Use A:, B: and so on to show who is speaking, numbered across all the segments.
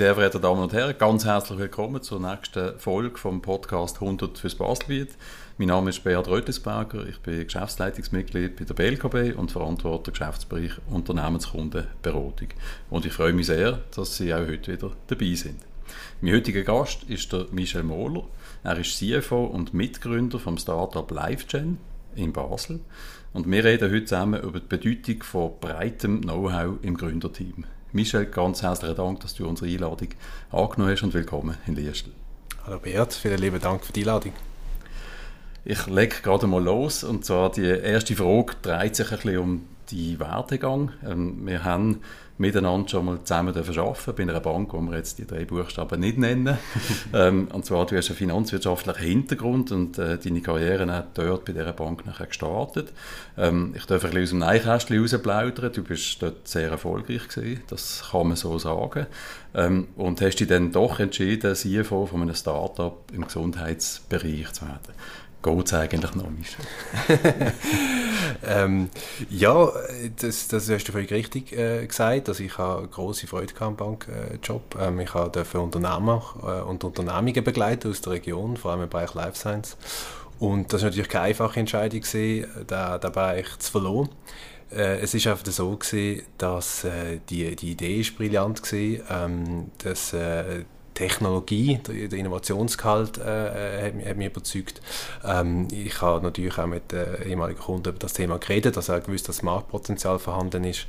A: Sehr verehrten Damen und Herren, ganz herzlich willkommen zur nächsten Folge vom Podcast 100 fürs Baselbiet. Mein Name ist Beat Rötlisberger, ich bin Geschäftsleitungsmitglied bei der BLKB und verantworte Geschäftsbereich Unternehmenskundenberatung. Und ich freue mich sehr, dass Sie auch heute wieder dabei sind. Mein heutiger Gast ist der Michel Mohler. Er ist CFO und Mitgründer vom Startup LiveGen in Basel. Und wir reden heute zusammen über die Bedeutung von breitem Know-how im Gründerteam. Michel, ganz herzlichen Dank, dass du unsere Einladung angenommen hast und willkommen in Liestel.
B: Hallo Bert, vielen lieben Dank für die Einladung.
A: Ich lege gerade mal los und zwar die erste Frage dreht sich ein bisschen um die Werdegang. Ähm, wir haben miteinander schon mal zusammen arbeiten bei einer Bank, wo wir jetzt die drei Buchstaben nicht nennen. ähm, und zwar, du hast einen finanzwirtschaftlichen Hintergrund und äh, deine Karriere hat dort bei dieser Bank nachher gestartet. Ähm, ich darf ein bisschen aus dem Neinkästchen rausplaudern. Du bist dort sehr erfolgreich gewesen, das kann man so sagen. Ähm, und hast dich dann doch entschieden, CFO von einem Startup im Gesundheitsbereich zu werden geht es eigentlich noch,
B: ähm, ja, das, das hast du völlig richtig äh, gesagt. Also ich habe große Freude am Bankjob. Äh, ähm, ich durfte Unternehmer äh, und Unternehmungen begleiten aus der Region, vor allem im Bereich Life Science. Und das war natürlich keine einfache Entscheidung, gewesen, den Bereich zu verloren. Äh, es ist einfach so gewesen, dass äh, die, die Idee ist brillant war, ähm, dass äh, Technologie, der, Innovationsgehalt äh, hat, hat, mich überzeugt. Ähm, ich habe natürlich auch mit äh, ehemaligen Kunden über das Thema geredet, dass er gewusst, dass Marktpotenzial vorhanden ist.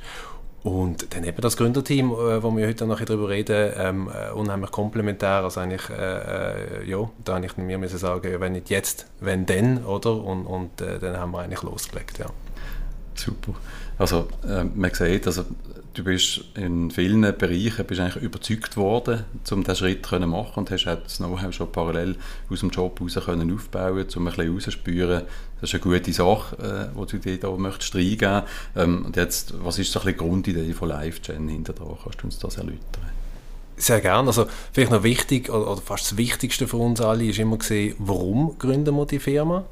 B: Und dann eben das Gründerteam, äh, wo wir heute noch darüber reden, ähm, äh, unheimlich komplementär. Also eigentlich, äh, äh, ja, da habe ich mir sagen, wenn nicht jetzt, wenn dann, oder? Und, und äh, dann haben wir eigentlich losgelegt, ja.
A: Super. Also äh, man sieht, also du bist in vielen Bereichen bist eigentlich überzeugt worden, um diesen Schritt zu machen und hast das Know-how schon parallel aus dem Job heraus können aufbauen, um ein bisschen herauszuspüren, das ist eine gute Sache, äh, die du dir da möchtest reingeben. Ähm, und jetzt, was ist so ein bisschen die Grundidee von LiveGen hinter da? Kannst du uns das erläutern?
B: Sehr gerne. Also vielleicht noch wichtig, oder, fast das Wichtigste für uns alle, ist immer gesehen, warum gründen wir die Firma.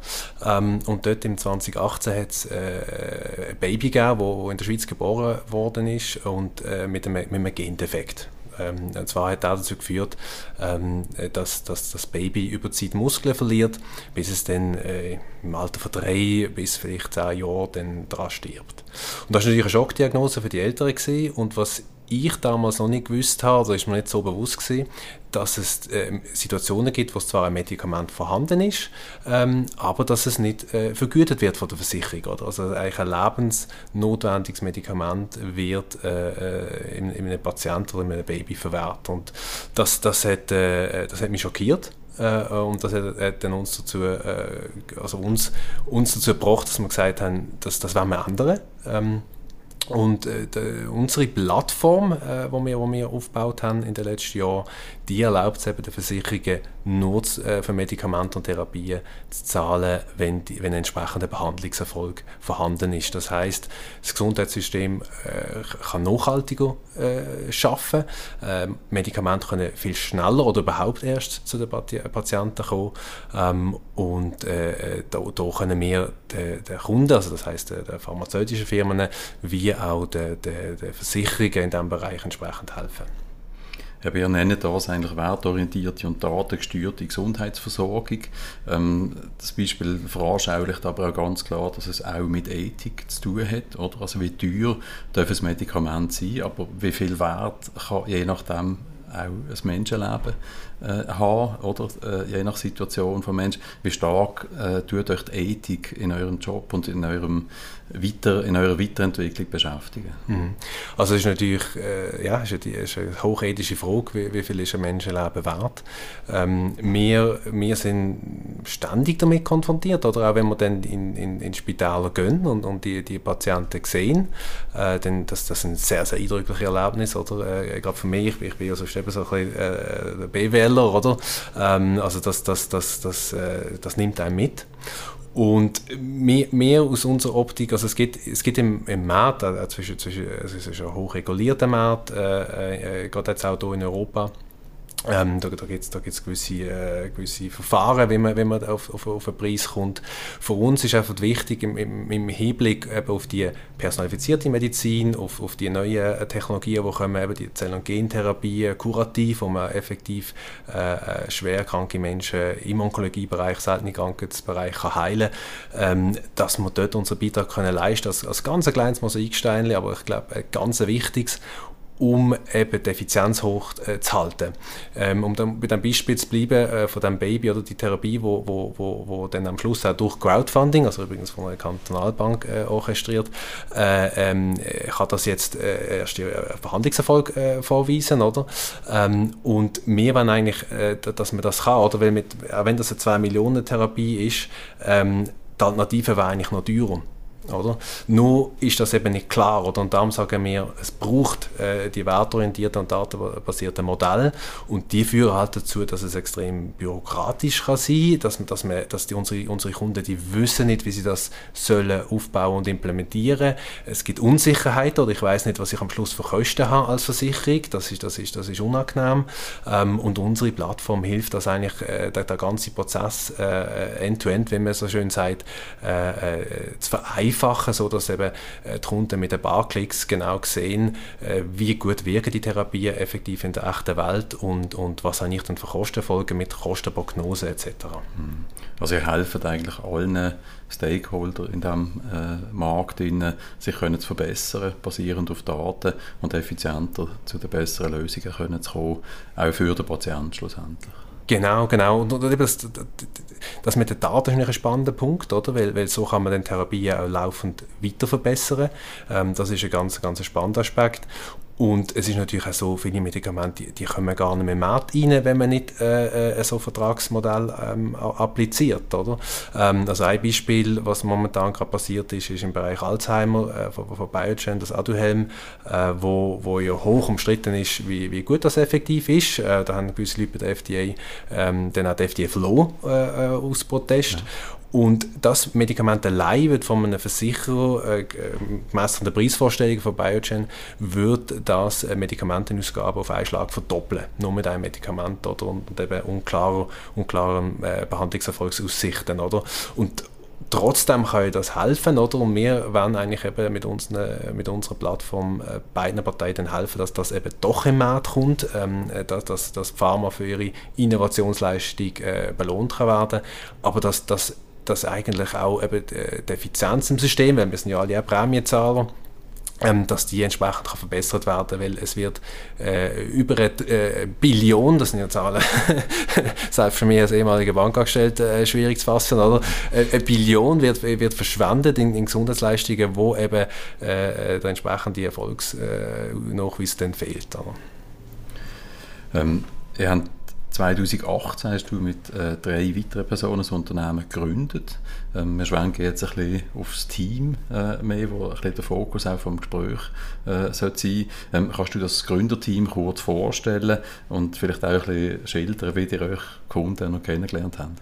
B: Ähm, und dort im 2018 hat es äh, ein Baby gegeben, das in der Schweiz geboren worden ist und äh, mit, einem, mit einem Gendefekt. Ähm, und zwar hat das dazu geführt, ähm, dass, dass das Baby über Zeit Muskeln verliert, bis es dann äh, im Alter von drei bis vielleicht zehn Jahren dann daran stirbt. Und das war natürlich eine Schockdiagnose für die Eltern gewesen. und was ich damals noch nicht gewusst habe, also ist mir nicht so bewusst gewesen, dass es äh, Situationen gibt, wo zwar ein Medikament vorhanden ist, ähm, aber dass es nicht äh, vergütet wird von der Versicherung. Oder? Also eigentlich ein lebensnotwendiges Medikament wird äh, in, in einem Patienten oder in einem Baby verwehrt. Und das, das, hat, äh, das hat mich schockiert. Äh, und das hat, dann uns dazu, äh, also uns, uns dazu gebracht, dass wir gesagt haben, dass das wollen wir ändern. Ähm, und äh, unsere Plattform, äh, wo wir, wo wir aufgebaut haben in den letzten Jahren, die erlaubt es eben den Versicherungen nur äh, für Medikamente und Therapien zu zahlen, wenn, die, wenn ein entsprechender Behandlungserfolg vorhanden ist. Das heißt, das Gesundheitssystem äh, kann nachhaltiger äh, schaffen. Äh, Medikamente können viel schneller oder überhaupt erst zu den Patienten kommen. Ähm, und äh, da, da, können wir den, den Kunden, also das heißt den pharmazeutischen Firmen, wie auch den, den, den Versicherungen in diesem Bereich entsprechend helfen.
A: Wir nennen das eigentlich wertorientierte und datengesteuerte Gesundheitsversorgung. Ähm, das Beispiel veranschaulicht aber auch ganz klar, dass es auch mit Ethik zu tun hat. Oder? Also wie teuer darf ein Medikament sein, aber wie viel Wert kann je nachdem auch ein Menschenleben äh, haben, oder? Äh, je nach Situation von Menschen. Wie stark äh, tut euch die Ethik in eurem Job und in eurem weiter, in eurer Weiterentwicklung beschäftigen?
B: Mhm. Also es ist natürlich äh, ja, ist eine, ist eine hochethische Frage, wie, wie, viel ist ein Menschenleben wert. Ähm, wir, wir sind ständig damit konfrontiert, oder auch wenn wir dann in, in, in Spitäler gehen und, und die, die Patienten sehen, äh, dann das, das ist ein sehr, sehr eindrückliches Erlebnis, oder? Äh, gerade für mich, ich bin ja sonst eben so ein bisschen äh, BWLer, oder? Ähm, also das, das, das, das, äh, das nimmt einen mit. Und mehr, mehr aus unserer Optik, also es gibt, es gibt im, im Markt, äh, zwischen, zwischen, es ist ein hochregulierter Markt, äh, äh, gerade jetzt auch hier in Europa, Ähm, da da gibt es da gibt's gewisse, äh, gewisse Verfahren, wie man, wenn man auf, auf, auf einen Preis kommt. Für uns ist einfach wichtig im, im, im Hinblick eben auf die personalifizierte Medizin, auf, auf die neuen äh, Technologien, die kommen, eben die Zell- und Gentherapie, kurativ, wo man effektiv äh, äh schwer kranke Menschen im Onkologiebereich, seltene Krankheitsbereich kann heilen ähm, dass wir dort unseren Beitrag können leisten können, als, als ganz kleines Mosaikstein, aber ich glaube, ein ganz wichtiges um eben die Effizienz hoch äh, zu halten. Ähm, um dann bei dem Beispiel zu bleiben, äh, von dem Baby oder die Therapie, wo, wo, wo, wo dann am Schluss auch durch Crowdfunding, also übrigens von einer Kantonalbank äh, orchestriert, äh, ähm, kann das jetzt äh, erst einen Behandlungserfolg äh, vorweisen, oder? Ähm, und wir wollen eigentlich, dass man das kann, oder? Weil mit, auch wenn das eine 2 Millionen Therapie ist, ähm, die Alternative wäre eigentlich noch teurer. Oder? Nur ist das eben nicht klar. Oder? Und darum sagen wir, es braucht äh, die wertorientierten und datenbasierten Modelle und die führen halt dazu, dass es extrem bürokratisch kann sein dass, dass, man, dass die, unsere, unsere Kunden die wissen nicht, wie sie das sollen aufbauen und implementieren. Es gibt Unsicherheit oder ich weiß nicht, was ich am Schluss für Kosten habe als Versicherung. Das ist, das ist, das ist unangenehm. Ähm, und unsere Plattform hilft, dass eigentlich äh, der, der, ganze Prozess äh, end-to-end, -end, wie man so schön sagt, äh, äh zu vereinfachen vereinfachen, sodass eben äh, die Kunden mit ein paar Klicks genau sehen, äh, wie gut wirken die Therapien effektiv in der echten Welt und, und was eigentlich dann für Kosten folgen mit Kostenprognose etc.
A: Hm. Also ihr helft eigentlich allen Stakeholder in diesem äh, Markt, sich können zu verbessern, basierend auf Daten und effizienter zu den besseren Lösungen können zu kommen, auch für den Patienten schlussendlich.
B: Genau, genau. Und, und das, das mit den Daten ist ein spannender Punkt, oder? Weil, weil so kann man den Therapien auch laufend weiter verbessern. Ähm, das ist ein ganz, ganz spannender Aspekt. Und es ist natürlich auch so, viele Medikamente, die, die kommen gar nicht mehr im Markt rein, wenn man nicht äh, äh, so ein Vertragsmodell ähm, appliziert. Oder? Ähm, also ein Beispiel, was momentan gerade passiert ist, ist im Bereich Alzheimer äh, von, von Biogen, das Aduhelm, äh, wo, wo ja hoch umstritten ist, wie, wie gut das effektiv ist. Äh, da haben gewisse Leute bei der FDA ähm, dann auch die FDA verloren äh, äh, aus Protest. Ja. Und das Medikament allein wird von einem Versicherer, äh, gemäss der Preisvorstellung von Biogen, wird das äh, Medikamentenausgabe auf einen Schlag verdoppeln. Nur mit einem Medikament oder, und eben unklarer, unklaren äh, Behandlungserfolgsaussichten. Oder? Und trotzdem kann das helfen, oder? Und wir werden eigentlich eben mit, unseren, mit unserer Plattform äh, beiden Parteien helfen, dass das eben doch im Markt kommt, ähm, äh, dass, dass, dass Pharma für ihre Innovationsleistung äh, belohnt kann werden, aber dass das dass eigentlich auch eben die Effizienz im System, weil wir sind ja alle auch Prämienzahler, ähm, dass die entsprechend kann verbessert werden weil es wird äh, über eine äh, Billion, das sind ja Zahlen, selbst für mich als ehemaliger Bankangestellter äh, schwierig zu fassen, oder? Äh, eine Billion wird, wird verschwendet in, in Gesundheitsleistungen, wo eben äh, der entsprechende Erfolgsnachweis dann fehlt. Oder?
A: Ähm, ihr 2018 hast du mit äh, drei weiteren Personen das Unternehmen gegründet. Ähm, wir schwenken jetzt ein bisschen aufs Team äh, mehr, wo ein bisschen der Fokus auch vom Gespräch äh, sein ähm, Kannst du das Gründerteam kurz vorstellen und vielleicht auch ein bisschen schildern, wie ihr euch Kunden noch kennengelernt habt?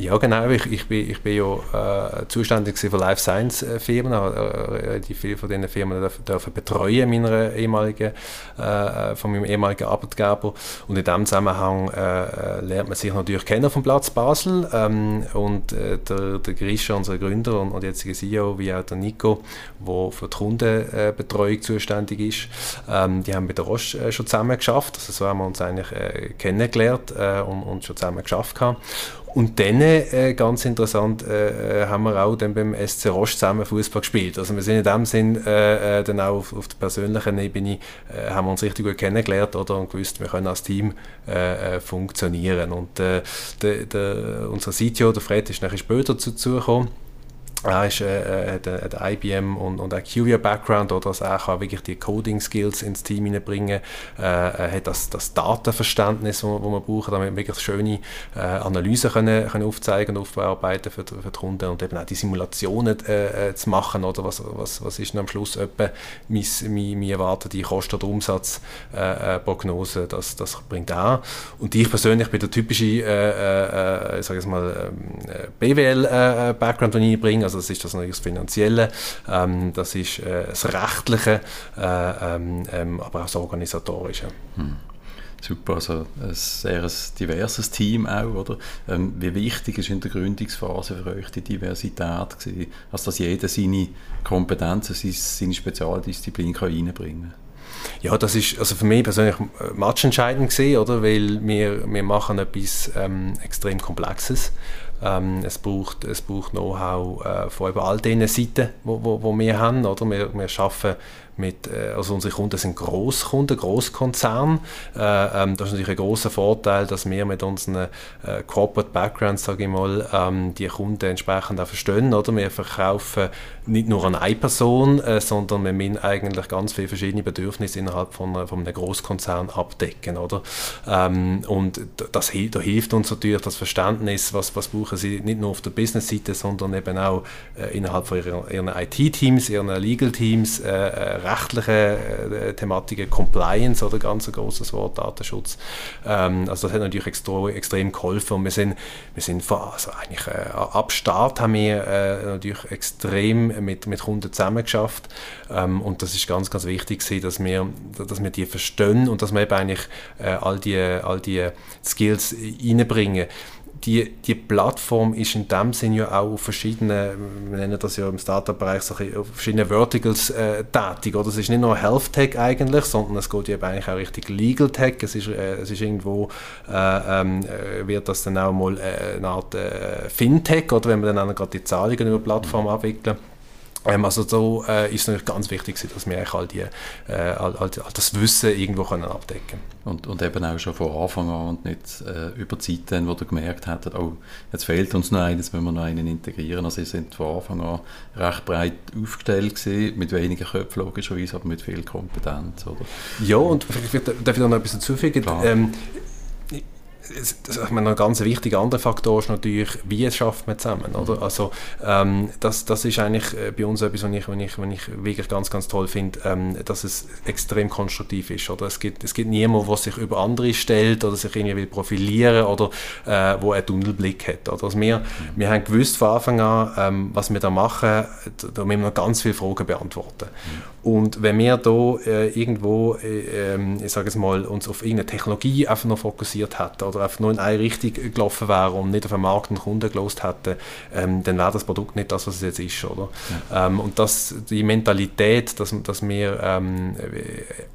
B: Ja, genau. Ich, ich, bin, ich bin ja äh, zuständig für Life Science äh, Firmen, äh, die viele von diesen Firmen dürfen, dürfen betreuen meiner ehemaligen, äh, von meinem ehemaligen Arbeitgeber. Und in diesem Zusammenhang äh, lernt man sich natürlich kennen vom Platz Basel. Ähm, und äh, der, der Grisha, unser Gründer und, und jetziger CEO, wie auch der Nico, der für die Kundenbetreuung zuständig ist, ähm, die haben mit der Roche schon zusammen geschafft. Also so haben wir uns eigentlich kennengelernt und, und schon zusammen geschafft. Und dann, äh, ganz interessant, äh, äh haben wir auch dann beim SC Roche zusammen Fußball gespielt. Also wir sind in dem Sinn äh, äh, dann auch auf, auf der persönlichen Ebene, äh, haben wir uns richtig gut kennengelernt oder, und gewusst, wir können als Team funktionieren. Und der, der, unser CTO, der Fred, ist nachher später dazu gekommen er ist, äh, hat, hat IBM und, und IQVIA-Background, oder? Dass er kann wirklich die Coding-Skills ins Team hineinbringen. Äh, Er hat das, das Datenverständnis, wo wir brauchen, damit wir wirklich schöne äh, Analysen können, können aufzeigen und aufbearbeiten für, für die Kunden und eben auch die Simulationen äh, äh, zu machen, oder? Was, was, was ist denn am Schluss etwa meine, meine, meine erwartete Kosten- oder Umsatzprognose, äh, das, das bringt er. Und ich persönlich bin der typische, äh, äh, ich mal, ähm, BWL-Background, den ich bringe, also das ist das natürlich das Finanzielle, ähm, das ist äh, das Rechtliche, äh, ähm, ähm, aber auch das Organisatorische. Hm.
A: Super, also ein sehr diverses Team auch, oder? Ähm, wie wichtig ist in der Gründungsphase für euch die Diversität gewesen? Also, dass jeder seine Kompetenzen, seine Spezialdisziplin kann reinbringen kann?
B: Ja, das ist also für mich persönlich äh, matchentscheidend gesehen, oder? Weil wir, wir machen etwas ähm, extrem Komplexes. Ähm, es braucht, es braucht Know-how äh, von eben all diesen Seiten, wo wir haben, oder? Wir, wir arbeiten mit, äh, also unsere Kunden sind Großkunden, Großkonzerne. Äh, ähm, das ist natürlich ein großer Vorteil, dass wir mit unseren äh, Corporate Backgrounds, sage ich mal, ähm, die Kunden entsprechend auch verstehen. Oder? Wir verkaufen nicht nur an eine Person, äh, sondern wir müssen eigentlich ganz viele verschiedene Bedürfnisse innerhalb von, von einem Großkonzern abdecken. Oder? Ähm, und das, da hilft uns natürlich das Verständnis, was, was brauchen sie nicht nur auf der Business-Seite, sondern eben auch äh, innerhalb von ihren, ihren IT-Teams, ihren Legal-Teams, äh, rechtliche äh, Thematiken, Compliance oder ganz ein großes Wort, Datenschutz. Ähm, also das hat natürlich extra, extrem geholfen und wir sind, wir sind also eigentlich äh, ab Start haben wir äh, natürlich extrem mit, mit Kunden zusammengeschafft ähm, und das ist ganz, ganz wichtig gewesen, dass wir, dass wir die verstehen und dass wir eben eigentlich äh, all, die, all die Skills reinbringen die, die Plattform ist in dem Sinn ja auch auf verschiedenen, wir nennen das ja im Startup-Bereich so auf verschiedenen Verticals äh, tätig. Oder? Es ist nicht nur Health Tech eigentlich, sondern es geht ja eigentlich auch richtig Legal Tech. Es ist, äh, es ist irgendwo, äh, ähm, äh, wird das dann auch mal äh, eine Art äh, Fintech, oder wenn wir dann gerade die Zahlungen über die Plattform abwickeln. Ähm, also so äh, ist es natürlich ganz wichtig, dass wir all, die, äh, all, all, das Wissen irgendwo können abdecken
A: und, und eben auch schon von Anfang an und nicht äh, über Zeit dann, wo du gemerkt hast, oh, jetzt fehlt uns noch eines, müssen wir noch einen integrieren. Also sie sind von Anfang an recht breit aufgestellt gewesen, mit weniger Köpfen logischerweise, aber mit viel Kompetenz, oder?
B: Ja, und vielleicht darf ich da noch etwas hinzufügen. Ähm, das, meine, ein ganz wichtiger anderer Faktor ist natürlich, wie es schafft man zusammen, oder? Mhm. Also ähm, das, das ist eigentlich äh, bei uns etwas, was ich, was ich, was ich wirklich ganz, ganz toll finde, ähm, dass es extrem konstruktiv ist, oder? Es gibt, es gibt niemanden, der sich über andere stellt oder sich irgendwie will profilieren oder äh, wo einen Tunnelblick hat, oder? Also wir, mhm. wir haben gewusst von Anfang an, ähm, was wir da machen, da müssen wir ganz viele Fragen beantworten. Mhm. Und wenn wir da äh, irgendwo, äh, ähm, ich sage es mal, uns auf irgendeine Technologie einfach noch fokussiert hätten oder einfach nur in eine Richtung gelaufen wäre und nicht auf den Markt und Kunden gelost hätte, ähm, dann wäre das Produkt nicht das, was es jetzt ist. Oder? Ja. Ähm, und das, die Mentalität, dass, dass wir ähm,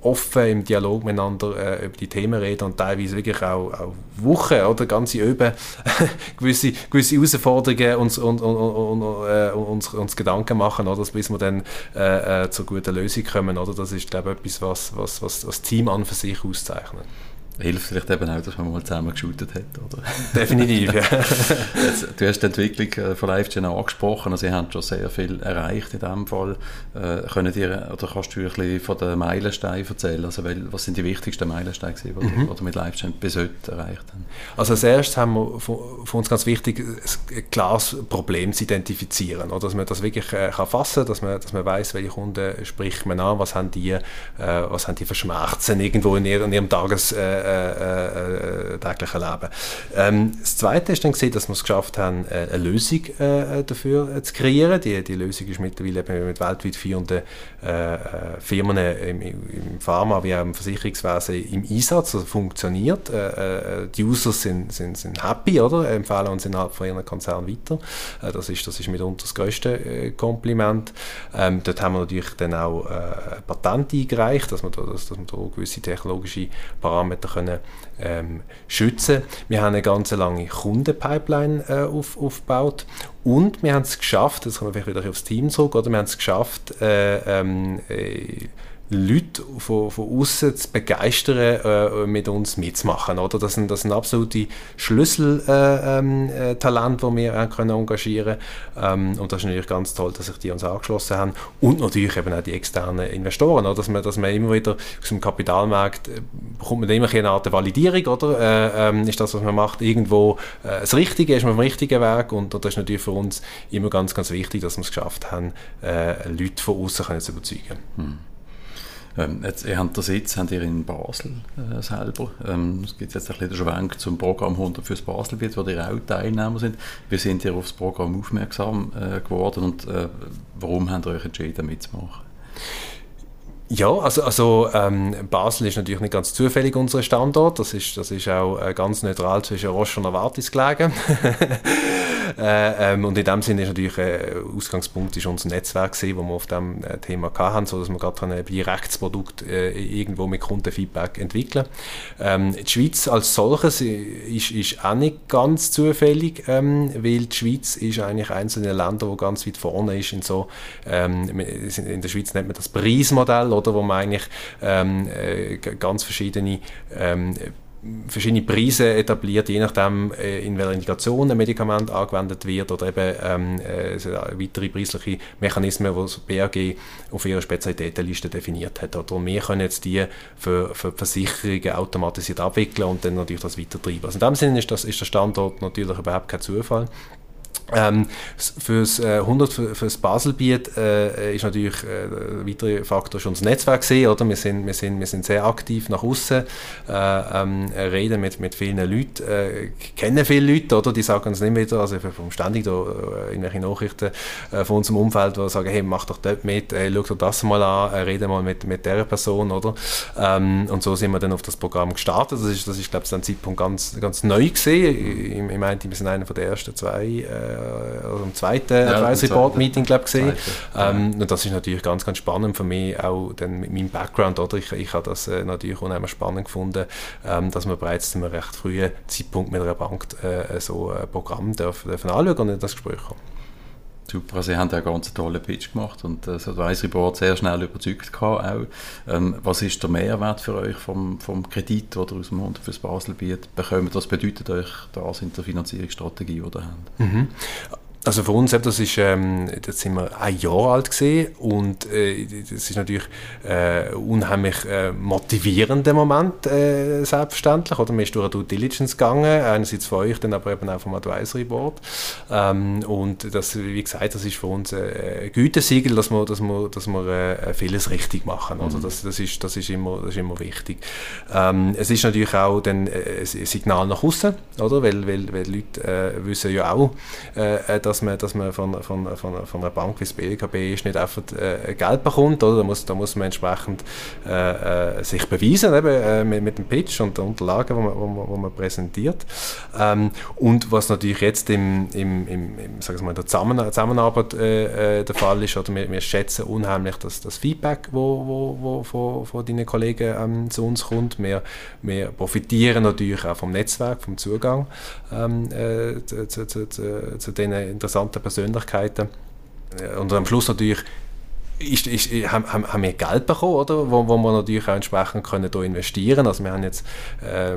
B: offen im Dialog miteinander äh, über die Themen reden und teilweise wirklich auch, auch Wochen oder ganze Öben gewisse, gewisse Herausforderungen uns, und, und, und, äh, uns, uns Gedanken machen, oder? bis wir dann äh, zur guten Lösung kommen. Oder? Das ist, glaube ich, etwas, was, was, was das Team an für sich auszeichnet
A: hilft vielleicht eben auch, dass man mal zusammen geshootet hat, oder?
B: Definitiv, ja.
A: Jetzt, du hast die Entwicklung äh, von LiveGen auch angesprochen, also sie haben schon sehr viel erreicht in diesem Fall. Äh, können dir, oder kannst du ein bisschen von den Meilensteinen erzählen? Also, weil, was sind die wichtigsten Meilensteine, die mhm. du mit LiveGen bis heute erreicht haben?
B: Also als erstes haben wir für uns ganz wichtig, ein klares Problem zu identifizieren, oder? dass man das wirklich äh, kann fassen kann, dass man, dass man weiß, welche Kunden spricht man an, was haben die, äh, was haben die für Schmerzen irgendwo in, ihrem, in ihrem Tages äh, äh, äh, täglichen Leben. Ähm, das Zweite ist dann gesehen, dass wir es geschafft haben, äh, eine Lösung äh, dafür zu kreieren. Die, die Lösung ist mittlerweile mit weltweit führenden äh, Firmen im, im Pharma wie auch im Versicherungswesen im Einsatz, also funktioniert. die Users sind, sind, sind happy, oder? empfehlen uns innerhalb von ihren Konzern weiter. das, ist, das ist mitunter das größte Kompliment. Ähm, dort haben wir natürlich dann auch äh, Patent eingereicht, dass wir da, da gewisse technologische Parameter können, ähm, schützen. Wir haben eine ganz lange Kundenpipeline äh, auf, aufgebaut. Und wir haben es geschafft, jetzt kommen wir vielleicht wieder aufs Team zurück, oder? Wir haben es geschafft, äh, ähm, äh, Leute von, von außen zu begeistern, äh, mit uns mitzumachen. Oder? Das, sind, das sind absolute Schlüsseltalente, äh, ähm, äh, die wir können engagieren können. Ähm, und das ist natürlich ganz toll, dass sich die uns angeschlossen haben. Und natürlich eben auch die externen Investoren. Oder? Dass, man, dass man immer wieder aus dem Kapitalmarkt äh, bekommt man immer eine Art Validierung. Oder? Äh, ähm, ist das, was man macht, irgendwo äh, das Richtige? Ist man auf dem richtigen Weg? Und, und, das ist natürlich für uns immer ganz, ganz wichtig, dass wir es geschafft haben, Leute von außen zu überzeugen. Hm.
A: Ähm, jetzt, ihr habt den Sitz habt ihr in Basel äh, selber. Ähm, es gibt jetzt ein bisschen den Schwenk zum Programm 100 fürs Baselbiet, wo ihr auch Teilnehmer sind. Wie sind ihr auf das Programm aufmerksam äh, geworden und äh, warum habt ihr euch entschieden mitzumachen?
B: Ja, also, also ähm, Basel ist natürlich nicht ganz zufällig unser Standort. Das ist, das ist auch äh, ganz neutral zwischen Roche und Novartis gelegen. äh, ähm, und in dem Sinne ist natürlich äh, Ausgangspunkt ist unser Netzwerk gewesen, wo wir auf dem äh, Thema hatten, so dass wir gerade ein Rechtsprodukt äh, irgendwo mit Kundenfeedback entwickeln. Ähm, die Schweiz als solches ist, ist auch nicht ganz zufällig, ähm, weil die Schweiz ist eigentlich eines der Länder, wo ganz weit vorne ist in so ähm, in der Schweiz nennt man das Preismodell oder wo man eigentlich ähm, äh, ganz verschiedene ähm, verschiedene Preise etabliert, je nachdem, äh, in welcher Indikation ein Medikament angewendet wird oder eben ähm, äh, weitere preisliche Mechanismen, die das BAG auf ihrer Spezialitätenliste definiert hat. Oder wir können jetzt die für, für Versicherungen automatisiert abwickeln und dann natürlich das weitertreiben. Also in dem Sinne ist, das, ist der Standort natürlich überhaupt kein Zufall. Ähm, fürs äh, 100 für, fürs Baselbiet äh, ist natürlich äh, ein weiterer Faktor schon das Netzwerk gesehen, oder? Wir sind, wir sind, wir sind sehr aktiv nach außen, äh, ähm, reden mit, mit vielen Leuten, äh, kennen viele Leute, oder? Die sagen uns nicht wieder, also vom ständig da äh, irgendwelche Nachrichten äh, von unserem Umfeld, die sagen, hey, mach doch dort mit, äh, schau dir das mal an, äh, rede mal mit, mit der Person, oder? Ähm, und so sind wir dann auf das Programm gestartet. Das ist, das ist glaube ich, zu einem Zeitpunkt ganz, ganz neu gesehen. Ich, ich meinte, wir sind einer von den ersten zwei äh, äh, im zweiten ja, Advisory Board Meeting glaube gesehen. Ähm, und das ist natürlich ganz, ganz spannend für mich auch dann mit meinem Background. Oder? Ich, ich habe das äh, natürlich unheimlich spannend gefunden, ähm, dass wir bereits zu einem recht frühen Zeitpunkt mit einer Bank äh, so ein Programm dürfen, dürfen anschauen und in das Gespräch kommen.
A: Super, Sie haben einen ganz tollen Pitch gemacht und das Advisory Board sehr schnell überzeugt gehabt auch. Ähm, was ist der Mehrwert für euch vom, vom Kredit, oder aus dem Hund fürs Baselbiet bekommt? Was bedeutet euch das in der Finanzierungsstrategie, die ihr habt? Mhm.
B: Also für uns, das ist, ähm, das sind wir ein Jahr alt gesehen und äh, das ist natürlich äh, unheimlich äh, motivierender Moment, äh, selbstverständlich. Oder man ist durch eine Due Diligence gegangen, einerseits von euch, dann aber eben auch vom Advisory Board. Ähm, und das, wie gesagt, das ist für uns äh, ein Gütesiegel, dass wir, dass wir, dass wir äh, vieles richtig machen. Also mhm. das, das, ist, das, ist immer, das ist immer wichtig. Ähm, es ist natürlich auch dann äh, ein Signal nach außen, oder? Weil, weil, weil Leute wissen ja auch, dass dass man, dass man von, von, von, von einer Bank wie das BLKB ist nicht einfach äh, Geld bekommt, oder? Da, muss, da muss man entsprechend äh, äh, sich beweisen eben, äh, mit, mit, dem Pitch und den Unterlagen, die man, wo man, wo man präsentiert. Ähm, und was natürlich jetzt im, im, im, im wir mal, der Zusammenarbeit äh, äh, der Fall ist, oder wir, wir schätzen unheimlich das, das Feedback, wo, wo, wo von, von deinen Kollegen ähm, zu uns kommt. Wir, wir profitieren natürlich auch vom Netzwerk, vom Zugang ähm, zu, zu, zu, zu den interessante Persönlichkeiten. Äh, und am Schluss natürlich ist, ist, haben, haben wir Geld bekommen, oder? Wo, wo wir natürlich auch entsprechend können hier investieren Also wir äh,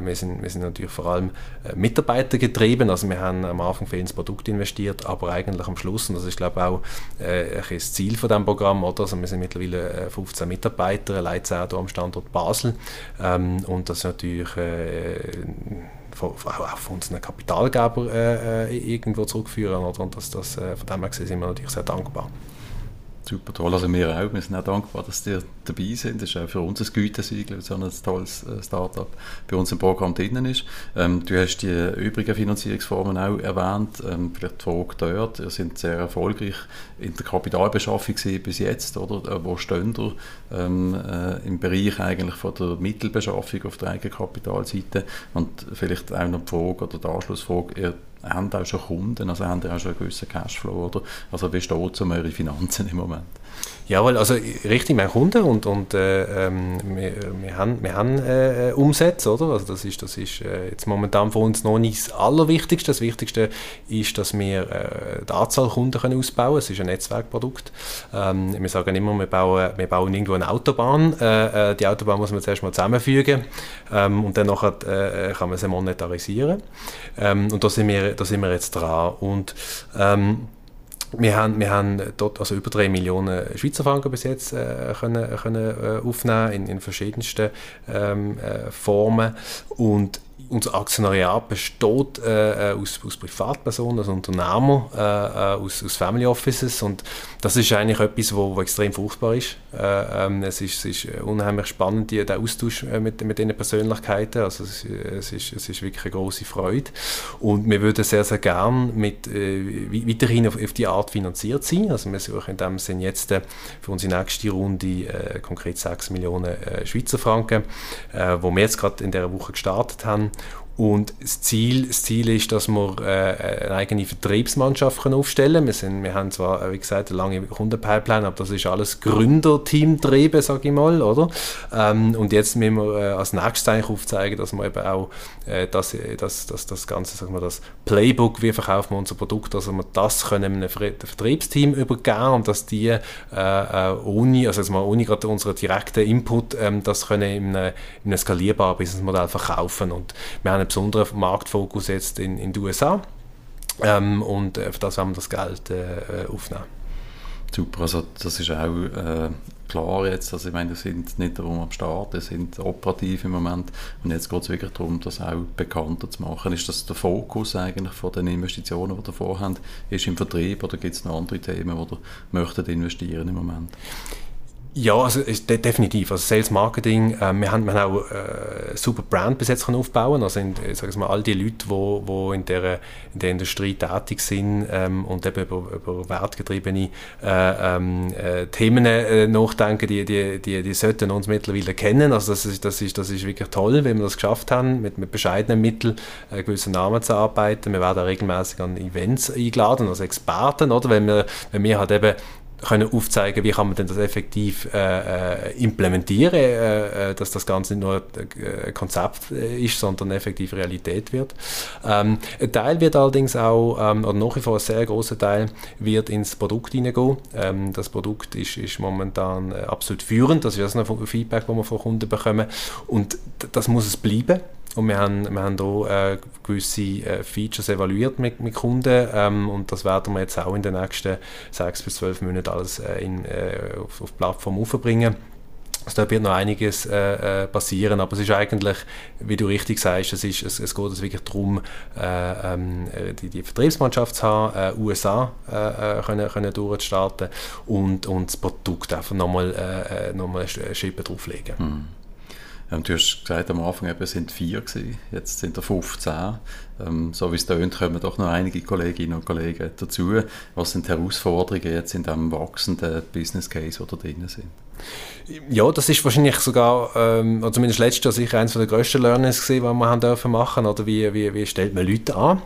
B: wir, sind, wir sind natürlich vor allem äh, Mitarbeiter getrieben, also wir haben am Anfang viel ins Produkt investiert, aber eigentlich am Schluss, und das ist glaube ich auch äh, das Ziel von diesem Programm, oder? Also wir sind mittlerweile 15 äh, Mitarbeiter, allein hier am Standort Basel ähm, und das ist natürlich äh, von, von unseren Kapitalgeber äh, äh, irgendwo zurückführen. Oder? Und das, das, äh, von dem her sind wir natürlich sehr dankbar.
A: Super toll, also wir auch. Wir sind auch dankbar, dass ihr dabei sind. Das ist auch für uns ein Gütesiegel, so ein tolles äh, Startup bei uns im Programm drinnen ist. Ähm, du hast die übrigen Finanzierungsformen auch erwähnt. Ähm, vielleicht die Frage dort. Ihr seid sehr erfolgreich in der Kapitalbeschaffung bis jetzt, oder? Äh, wo stehen ihr ähm, äh, im Bereich eigentlich von der Mittelbeschaffung auf der Eigenkapitalseite? Und vielleicht auch noch die Frage oder die Anschlussfrage, ihr haben auch schon Kunden, also haben auch schon einen gewissen Cashflow, oder? Also wie steht es um eure Finanzen im Moment?
B: Jawohl, also richtig, wir haben Kunden und, und äh, ähm, wir, wir haben, wir haben äh, Umsätze, oder? Also das ist, das ist äh, jetzt momentan für uns noch nicht das Allerwichtigste. Das Wichtigste ist, dass wir äh, die Anzahl Kunden können ausbauen können. Es ist ein Netzwerkprodukt. Ähm, wir sagen immer, wir bauen, wir bauen irgendwo eine Autobahn. Äh, äh, die Autobahn muss man zuerst mal zusammenfügen ähm, und dann nachher, kann man sie monetarisieren. Ähm, und da sind, wir, da sind wir jetzt dran. Und ähm, wir haben, wir haben dort also über 3 Millionen Schweizer Franken bis jetzt äh, können, können, äh, aufnehmen in, in verschiedensten ähm, äh, Formen. Und unser Aktionariat besteht äh, aus, aus Privatpersonen, also Unternehmer, äh, aus, aus Family Offices und das ist eigentlich etwas, wo, wo extrem fruchtbar ist. Äh, ähm, es ist. Es ist unheimlich spannend, die, der Austausch mit, mit diesen Persönlichkeiten, also es, es, ist, es ist wirklich eine große Freude und wir würden sehr, sehr gern mit, weiterhin auf, auf die Art finanziert sein, also wir suchen in dem Sinne jetzt für unsere nächste Runde konkret 6 Millionen Schweizer Franken, wo wir jetzt gerade in dieser Woche gestartet haben und das Ziel, das Ziel ist, dass wir äh, eine eigene Vertriebsmannschaft können aufstellen können. Wir, wir haben zwar, äh, wie gesagt, eine lange Kundenpipeline, aber das ist alles Gründerteam-Triebe, sage ich mal, oder? Ähm, und jetzt müssen wir äh, als nächstes eigentlich aufzeigen, dass wir eben auch äh, das, das, das, das Ganze, sagen wir, das Playbook, wie verkaufen wir unser Produkt, dass wir das können einem Vertriebsteam übergeben und dass die äh, äh, ohne, also jetzt mal ohne gerade unseren direkten Input, ähm, das können in einem, in skalierbaren Businessmodell verkaufen. Und wir haben besonderen Marktfokus jetzt in, in den USA. Ähm, und auf das werden wir das Geld äh, aufnehmen.
A: Super, also das ist auch äh, klar jetzt, also ich meine, wir sind nicht darum am Start, wir sind operativ im Moment und jetzt geht es wirklich darum, das auch bekannter zu machen. Ist das der Fokus eigentlich von den Investitionen, die ihr vorhaben, ist im Vertrieb oder gibt es noch andere Themen, wo ihr möchtet investieren im Moment?
B: Ja, also de definitiv. Also Sales Marketing, äh, wir, haben, wir haben auch äh, super Brand bis jetzt aufbauen Also in, sag mal, all die Leute, die wo, wo in, der, in der Industrie tätig sind ähm, und eben über, über wertgetriebene äh, ähm, äh, Themen äh, nachdenken, die, die, die, die sollten uns mittlerweile kennen. Also das ist, das ist, das ist wirklich toll, wenn wir das geschafft haben, mit, mit bescheidenen Mitteln äh, gewissen Namen zu arbeiten. Wir werden auch regelmäßig an Events eingeladen, als Experten, oder? Wenn wir, wenn wir halt eben können aufzeigen, wie kann man denn das effektiv äh, äh implementieren, äh, äh, dass das Ganze nicht nur ein Konzept ist, sondern effektiv Realität wird. Ähm, ein Teil wird allerdings auch, ähm, oder wie vor ein sehr großer Teil, wird ins Produkt hineingehen. Ähm, das Produkt ist, ist momentan absolut führend, das ist das Feedback, das wir von Kunden bekommen und das muss es bleiben. Und wir haben, wir haben hier äh, gewisse äh, Features evaluiert mit, mit Kunden ähm, und das werden wir jetzt auch in den nächsten sechs bis zwölf Monaten alles äh, in, äh, auf, auf die Plattform aufbringen. Also da wird noch einiges äh, äh, passieren, aber es ist eigentlich, wie du richtig sagst, es, ist, es, es geht es wirklich darum, äh, ähm, die, die Vertriebsmannschaft zu haben, äh, USA äh, können, können durchzustarten und, und das Produkt einfach nochmal äh, noch eine Schippe drauflegen.
A: Hm. Du hast gesagt, am Anfang eben, es sind vier gewesen, jetzt sind er 15. Ähm, so wie es tönt, kommen doch noch einige Kolleginnen und Kollegen dazu. Was sind die Herausforderungen jetzt in diesem wachsenden Business Case, da drin sind?
B: Ja, das ist wahrscheinlich sogar, ähm, oder zumindest letztes Jahr sicher eines der grössten Learnings was wir haben dürfen machen, oder wie, wie, wie stellt man Leute an?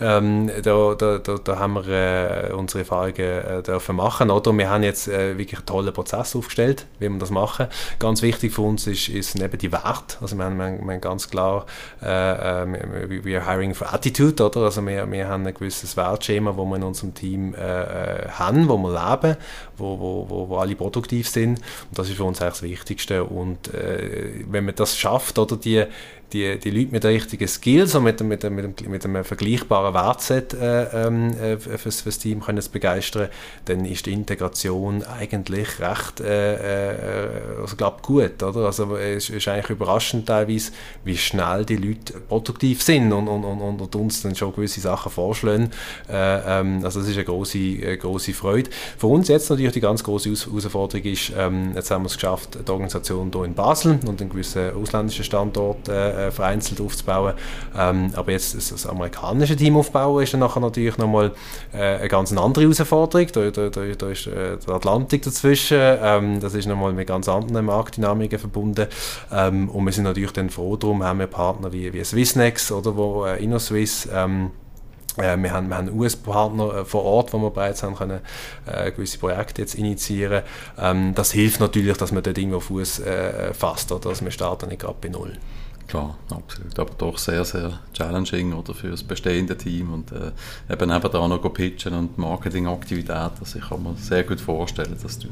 B: Ähm, da, da, da, da, haben wir äh, unsere Erfahrungen äh, dürfen machen, oder? Wir haben jetzt äh, wirklich einen tollen Prozess aufgestellt, wie wir das machen. Ganz wichtig für uns ist, ist neben die Werte, also wir haben, wir haben, ganz klar, äh, äh we are hiring for attitude, oder? Also wir, wir haben ein gewisses Wertschema, wo wir in unserem Team äh, haben, wo wir leben, wo, wo, wo, wo alle produktiv sind und das ist für uns eigentlich das Wichtigste. Und äh, wenn man das schafft, oder die, die, die Leute mit den richtigen Skills und mit, mit, mit, mit einem vergleichbaren Wertset äh, ähm, äh, fürs, fürs Team können zu begeistern, dann ist die Integration eigentlich recht, äh, äh, also glaub, gut, oder? Also es ist eigentlich überraschend teilweise, wie schnell die Leute produktiv sind und, und, und, und uns dann schon gewisse Sachen vorschlagen. Äh, ähm, also das ist eine große, eine große Freude. Für uns jetzt natürlich die ganz große Herausforderung ist, ähm, jetzt haben wir es geschafft, die Organisation hier in Basel und einen gewissen ausländischen Standort äh, äh, vereinzelt aufzubauen. Ähm, aber jetzt das amerikanische Team aufbauen ist dann nachher natürlich nochmal äh, eine ganz andere Herausforderung. Da, da, da, da ist äh, der Atlantik dazwischen. Ähm, das ist nochmal mit ganz anderen Marktdynamiken verbunden. Ähm, und wir sind natürlich dann froh darum, haben wir Partner wie, wie Swissnex oder wo äh, InnoSwiss ähm, äh, wir haben, haben US-Partner äh, vor Ort, wo wir bereits haben können, äh, gewisse Projekte jetzt initiieren. Ähm, das hilft natürlich, dass man dort irgendwo Fuß äh, fasst, oder dass wir starten nicht gerade bei Null.
A: Klar, absolut. Aber doch sehr, sehr challenging oder für das bestehende Team und äh, eben eben da noch pitchen und Marketingaktivitäten. Also ich kann mir sehr gut vorstellen, dass du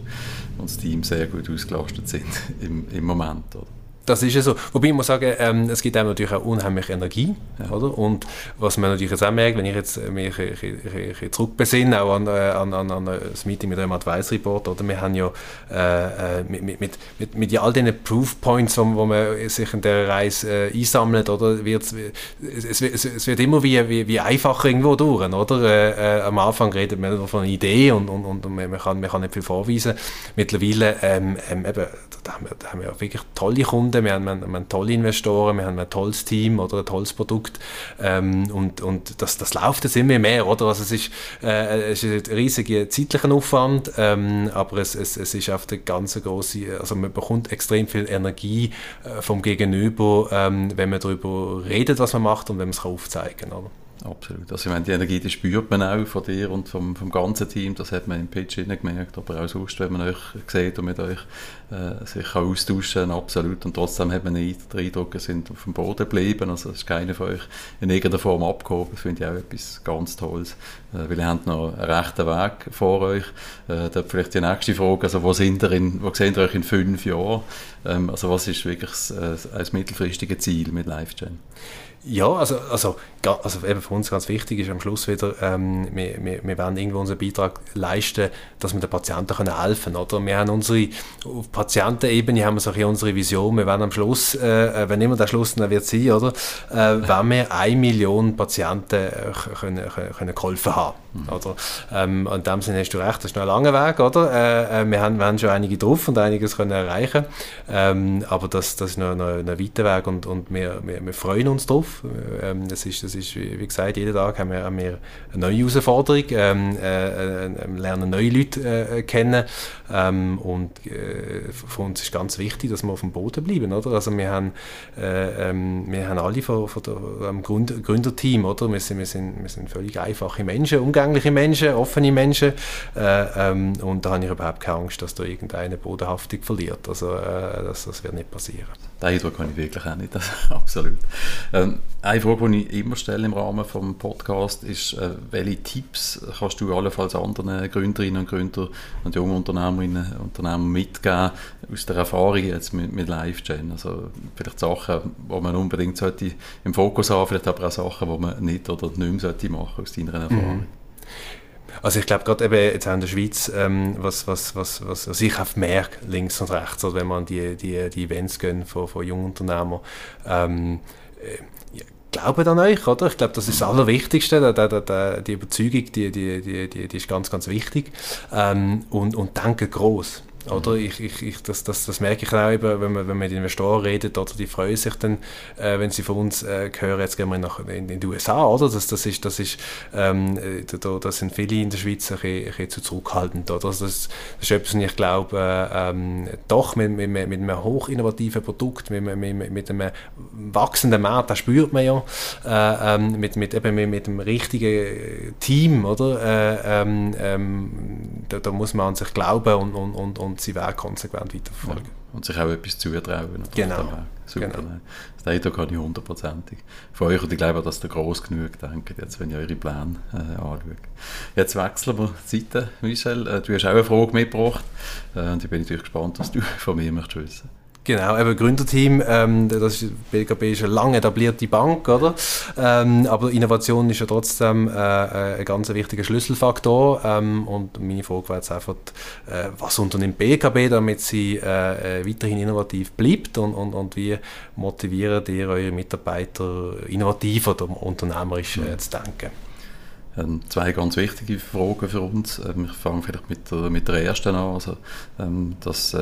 A: und das Team sehr gut ausgelastet sind im, im Moment. Oder?
B: Das ist ja so. Wobei ich muss sagen, ähm, es gibt einem natürlich auch unheimlich Energie, ja. oder? Und was man natürlich jetzt auch merkt, wenn ich jetzt mich ein bisschen zurückbesinne, auch an, äh, an, an, an das Meeting mit dem Advisory Board, oder? Wir haben ja äh, äh mit, mit, mit, mit, all diesen Proof Points, wo, wo man sich in der Reise äh, einsammelt, oder? Wird, es, es, es wird immer wie, wie, wie einfach irgendwo durch, oder? Äh, äh, am Anfang redet man von einer Idee und, und, und man, kann, man kann nicht viel vorweisen. Mittlerweile ähm, ähm, eben, da haben, wir, da haben wir wirklich tolle Kunden, wir haben, wir haben tolle Investoren, wir haben ein tolles Team oder ein tolles Produkt ähm, und, und das, das läuft jetzt immer mehr, oder? Also es ist, äh, es ist ein riesiger zeitlicher Aufwand, ähm, aber es, es, es ist auf der ganzen große, also man bekommt extrem viel Energie äh, vom Gegenüber, ähm, wenn man darüber redet, was man macht und wenn man es aufzeigen kann, oder?
A: Absolut. Also ich meine, die Energie, die spürt man auch von dir und vom, vom ganzen Team. Das hat man im Pitch gemerkt, aber auch sonst, wenn man euch sieht und mit euch äh, sich kann austauschen absolut. Und trotzdem hat man den Eindruck, ihr sind auf dem Boden geblieben. Also es ist keiner von euch in irgendeiner Form abgehoben. Das finde ich auch etwas ganz Tolles. Äh, weil ihr habt noch einen rechten Weg vor euch. Äh, da vielleicht die nächste Frage, also wo, sind ihr in, wo seht ihr euch in fünf Jahren? Ähm, also was ist wirklich äh, ein mittelfristiges Ziel mit LiveGen?
B: Ja, also, also, also eben für uns ganz wichtig ist am Schluss wieder, ähm, wir, wir, wir werden irgendwo unseren Beitrag leisten, dass wir den Patienten können helfen können. Wir haben unsere, auf Patientenebene haben wir so unsere Vision, wir werden am Schluss, äh, äh wenn immer der Schluss dann wird sein, oder, äh, werden wir eine Million Patienten äh, können, können, können geholfen haben. Mhm. Oder? Ähm, in dem Sinne hast du recht, das ist noch ein langer Weg, oder? Äh, äh, wir, haben, wir haben schon einige drauf und einiges können erreichen, ähm, aber das, das ist noch, noch, noch ein weiter Weg und, und wir, wir, wir freuen uns drauf ähm, das, ist, das ist, wie gesagt, jeden Tag haben wir, haben wir eine neue Herausforderung, ähm, äh, äh, lernen neue Leute äh, kennen ähm, und äh, für uns ist ganz wichtig, dass wir auf dem Boden bleiben, oder? Also wir haben, äh, ähm, wir haben alle von, Gründerteam, oder? Wir sind, wir, sind, wir sind völlig einfache Menschen, umgängliche Menschen, offene Menschen äh, ähm, und da habe ich überhaupt keine Angst, dass da irgendeine Bodenhaftung verliert. Also das, das wird nicht passieren.
A: Den Eindruck habe ich wirklich auch nicht, das, absolut. Ähm, eine Frage, die ich immer stelle im Rahmen des Podcasts, ist, äh, welche Tipps kannst du allenfalls anderen Gründerinnen und Gründern und jungen Unternehmerinnen und Unternehmen mitgeben aus der Erfahrung jetzt mit, mit LiveGen? Also vielleicht Sachen, die man unbedingt sollte im Fokus haben, vielleicht aber auch Sachen, die man nicht oder nicht mehr sollte machen aus deiner Erfahrung. Mhm.
B: Also ich glaube gerade eben jetzt auch in der Schweiz, ähm, was, was, was, was also ich auf merke, links und rechts, also wenn man die, die, die Events gehen von, von jungen Unternehmern, ähm, äh, glauben an euch, oder? Ich glaube, das ist das Allerwichtigste, da, da, da, die Überzeugung, die, die, die, die, die ist ganz, ganz wichtig ähm, und, und denken groß. Oder? Ich, ich, ich, das, das, das merke ich auch, eben, wenn man, wenn man mit Investoren redet, oder die freuen sich dann, äh, wenn sie von uns äh, hören, jetzt gehen wir nach, in, in die USA, oder? Das, das ist, das ist, ähm, äh, da, da sind viele in der Schweiz ein ein zu zurückhaltend, oder? Das, das ist etwas, ich glaube, äh, ähm, doch mit, mit, mit einem hochinnovativen Produkt, mit, mit, mit einem wachsenden Markt, das spürt man ja, äh, ähm, mit, mit, eben mit, mit dem richtigen Team, oder? Äh, ähm, ähm, da, da, muss man an sich glauben und, und, und, und sie Weg konsequent weiterverfolgen. Ja.
A: Und sich auch etwas zutrauen.
B: Genau.
A: Super. Genau. Das Eindruck kann ich hundertprozentig. Von euch, und ich glaube, dass ihr gross genug denkt, jetzt, wenn ihr eure Pläne äh, anschaut. Jetzt wechseln wir die Seite, Michel. Äh, du hast auch eine Frage mitgebracht. Äh, und ich bin natürlich gespannt, was du von mir möchtest wissen.
B: Genau, eben Gründerteam, ähm, das ist, BKB ist eine lange etablierte Bank, oder? Ähm, aber Innovation ist ja trotzdem äh, äh, ein ganz wichtiger Schlüsselfaktor. Ähm, und meine Frage war jetzt einfach, äh, was unternimmt BKB, damit sie äh, äh, weiterhin innovativ bleibt und, und, und wie motiviert ihr eure Mitarbeiter innovativ oder unternehmerisch äh, zu denken?
A: Ähm, zwei ganz wichtige Fragen für uns. Ähm, ich fange vielleicht mit der, mit der ersten an. Also, ähm, dass,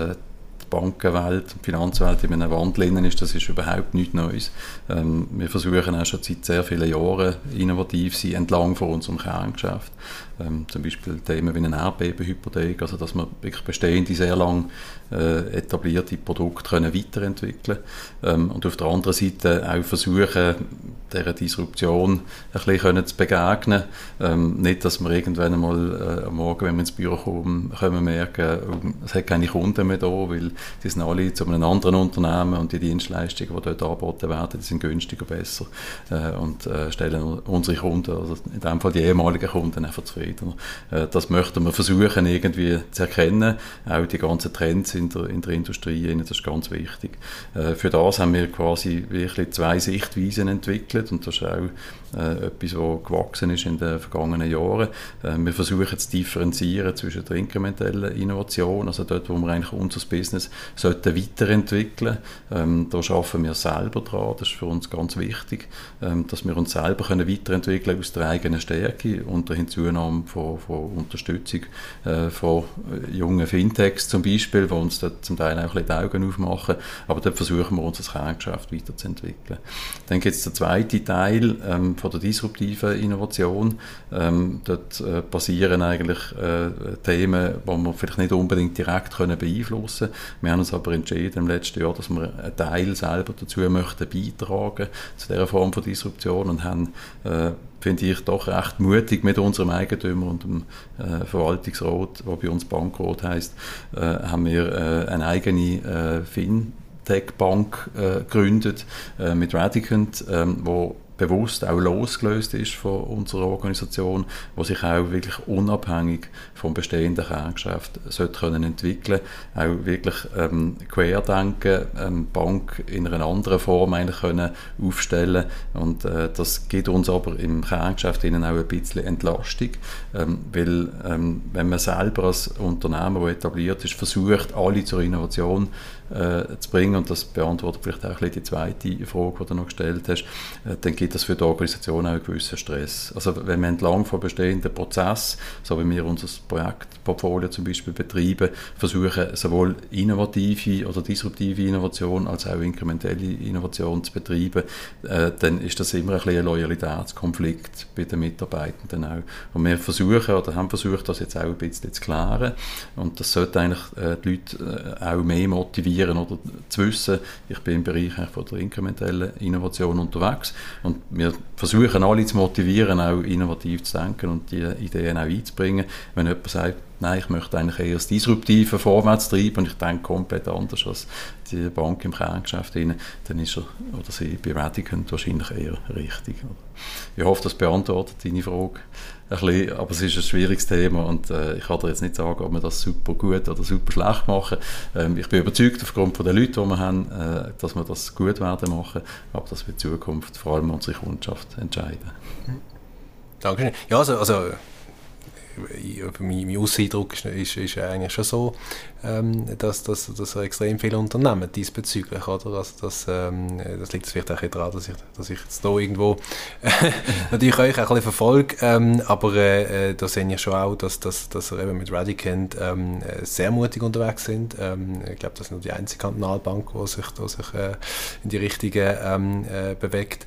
A: die Bankenwelt, die Finanzwelt in einem Wandel ist, das ist überhaupt nichts Neues. Ähm, wir versuchen auch schon seit sehr vielen Jahren innovativ zu sein, entlang von unserem Kerngeschäft. Ähm, zum Beispiel Themen wie eine Erdbebenhypothek, also dass wir wirklich bestehende, sehr lang äh, etablierte Produkte können weiterentwickeln ähm, und auf der anderen Seite auch versuchen, dieser Disruption ein bisschen zu begegnen ähm, Nicht, dass wir irgendwann einmal äh, am Morgen, wenn wir ins Büro kommen, können merken, oh, es hat keine Kunden mehr da, weil die sind alle zu einem anderen Unternehmen und die Dienstleistungen, die dort angeboten werden, die sind günstiger, besser äh, und äh, stellen unsere Kunden, also in dem Fall die ehemaligen Kunden, einfach zufriedener. Äh, das möchten wir versuchen irgendwie zu erkennen, auch die ganzen Trends in der, in der Industrie, das ist ganz wichtig. Äh, für das haben wir quasi wirklich zwei Sichtweisen entwickelt und das ist auch äh, etwas, was gewachsen ist in den vergangenen Jahren. Äh, wir versuchen zu differenzieren zwischen der inkrementellen Innovation, also dort, wo wir eigentlich unser Business sollten weiterentwickeln ähm, Da arbeiten wir selber dran, das ist für uns ganz wichtig, ähm, dass wir uns selber können weiterentwickeln aus der eigenen Stärke unter Hinzunahme von, von Unterstützung äh, von jungen Fintechs zum Beispiel, die uns dort zum Teil auch ein bisschen die Augen aufmachen, aber dort versuchen wir unser Kerngeschäft weiterzuentwickeln. Dann gibt es den zweiten Teil ähm, von der disruptiven Innovation. Ähm, dort äh, basieren eigentlich äh, Themen, die wir vielleicht nicht unbedingt direkt können beeinflussen können. Wir haben uns aber entschieden im letzten Jahr, dass wir einen Teil selber dazu möchten beitragen zu dieser Form von Disruption und haben äh, finde ich doch recht mutig mit unserem Eigentümer und dem äh, Verwaltungsrat, der bei uns Bankrat heißt, äh, haben wir äh, eine eigene äh, Fintech-Bank äh, gegründet äh, mit Radicant, ähm, wo bewusst auch losgelöst ist von unserer Organisation, wo sich auch wirklich unabhängig vom bestehenden Kerngeschäft sollte können entwickeln, auch wirklich ähm, querdenken, ähm, Bank in einer anderen Form eigentlich können aufstellen. Und äh, das gibt uns aber im Kerngeschäft ihnen auch ein bisschen Entlastung, ähm, weil ähm, wenn man selber als Unternehmen, das etabliert ist, versucht, alle zur Innovation äh, zu bringen und das beantwortet vielleicht auch ein bisschen die zweite Frage, die du noch gestellt hast, äh, dann gibt das für die Organisation auch einen gewissen Stress. Also wenn wir entlang von bestehenden Prozessen, so wie wir unser Projektportfolio zum Beispiel betreiben, versuchen sowohl innovative oder disruptive Innovation als auch inkrementelle Innovation zu betreiben, äh, dann ist das immer ein, bisschen ein Loyalitätskonflikt bei den Mitarbeitenden auch. Und wir versuchen oder haben versucht, das jetzt auch ein bisschen zu klären und das sollte eigentlich äh, die Leute äh, auch mehr motivieren oder zu wissen, ich bin im Bereich von der inkrementellen Innovation unterwegs und wir versuchen alle zu motivieren, auch innovativ zu denken und die Ideen auch einzubringen. Wenn jemand sagt, nein, ich möchte eigentlich eher das Disruptive vorwärts treiben und ich denke komplett anders als die Bank im Kerngeschäft, dann ist er oder sie bei Radicant wahrscheinlich eher richtig. Ich hoffe, das beantwortet deine Frage bisschen, aber es ist ein schwieriges Thema und äh, ich kann dir jetzt nicht sagen, ob wir das super gut oder super schlecht machen. Ähm, ich bin überzeugt aufgrund von den Leuten, die wir haben, äh, dass wir das gut werden machen, aber das wird in Zukunft vor allem unsere Kundschaft entscheiden.
B: Dankeschön. Ja, also, also mein, mein Auseindruck ist, ist, ist eigentlich schon so, ähm, dass, dass, dass extrem viele Unternehmen diesbezüglich, oder? Also das, ähm, das liegt vielleicht auch daran, dass ich, dass ich jetzt hier irgendwo natürlich euch ein bisschen verfolge, ähm, aber äh, da sehe ich schon auch, dass, dass, dass ihr eben mit Radicant ähm, sehr mutig unterwegs sind. Ähm, ich glaube, das ist nur die einzige Kantonalbank, die sich, die sich äh, in die Richtige ähm, äh, bewegt.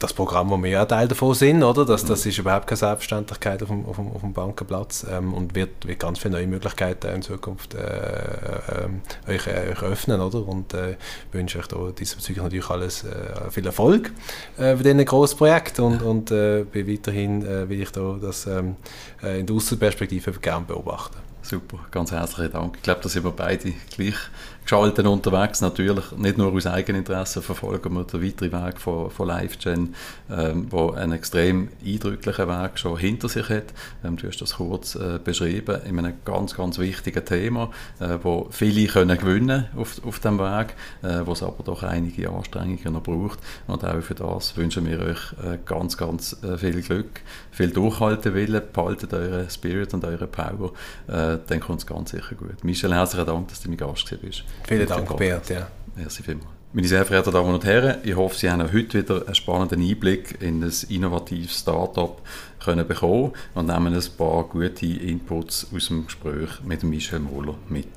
B: Das Programm, wo wir ja Teil davon sind, oder? Das, das ist überhaupt keine Selbstverständlichkeit auf dem, auf dem, auf dem Bankenplatz ähm, und wird, wird ganz viele neue Möglichkeiten in Zukunft äh, äh, euch, äh, euch öffnen, oder? Und äh, wünsche euch da diesbezüglich natürlich alles äh, viel Erfolg äh, bei diesem grossen Projekt und, und bin weiterhin will ich da das ähm, in der Außenperspektive gerne beobachten.
A: Super, ganz herzlichen Dank. Ich glaube, da sind wir beide gleich geschalten unterwegs. Natürlich nicht nur aus Eigeninteresse verfolgen wir den weiteren Weg von, von LiveGen, ähm, einen extrem eindrücklichen Weg schon hinter sich hat. Ähm, du hast das kurz äh, beschrieben, in einem ganz, ganz wichtigen Thema, äh, wo viele können gewinnen auf, auf dem Weg, äh, wo es aber doch einige Anstrengungen noch braucht. Und auch für das wünschen wir euch äh, ganz, ganz äh, viel Glück, viel Durchhaltewillen, behaltet euren Spirit und eure Power, äh, dann kommt es ganz sicher gut. Michel, herzlichen Dank, dass du mein Gast bist.
B: Vielen Dank, Bert. Ja.
A: Merci vielmals. Meine sehr verehrten Damen und Herren, ich hoffe, Sie haben heute wieder einen spannenden Einblick in ein innovatives Startup können bekommen und nehmen ein paar gute Inputs aus dem Gespräch mit Michel Mohler mit.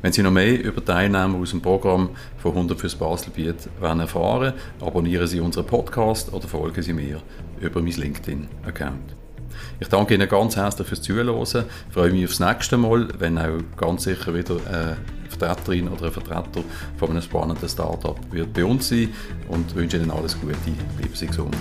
A: Wenn Sie noch mehr über Teilnehmer aus dem Programm von 100 fürs Baselbiet erfahren abonnieren Sie unseren Podcast oder folgen Sie mir über mein LinkedIn-Account. Ich danke Ihnen ganz herzlich fürs Zuhören. Freue mich aufs nächste Mal, wenn auch ganz sicher wieder äh, Vertreterin oder ein Vertreter von einem spannenden Startup wird bei uns sein und wünsche Ihnen alles Gute. Bleiben Sie gesund.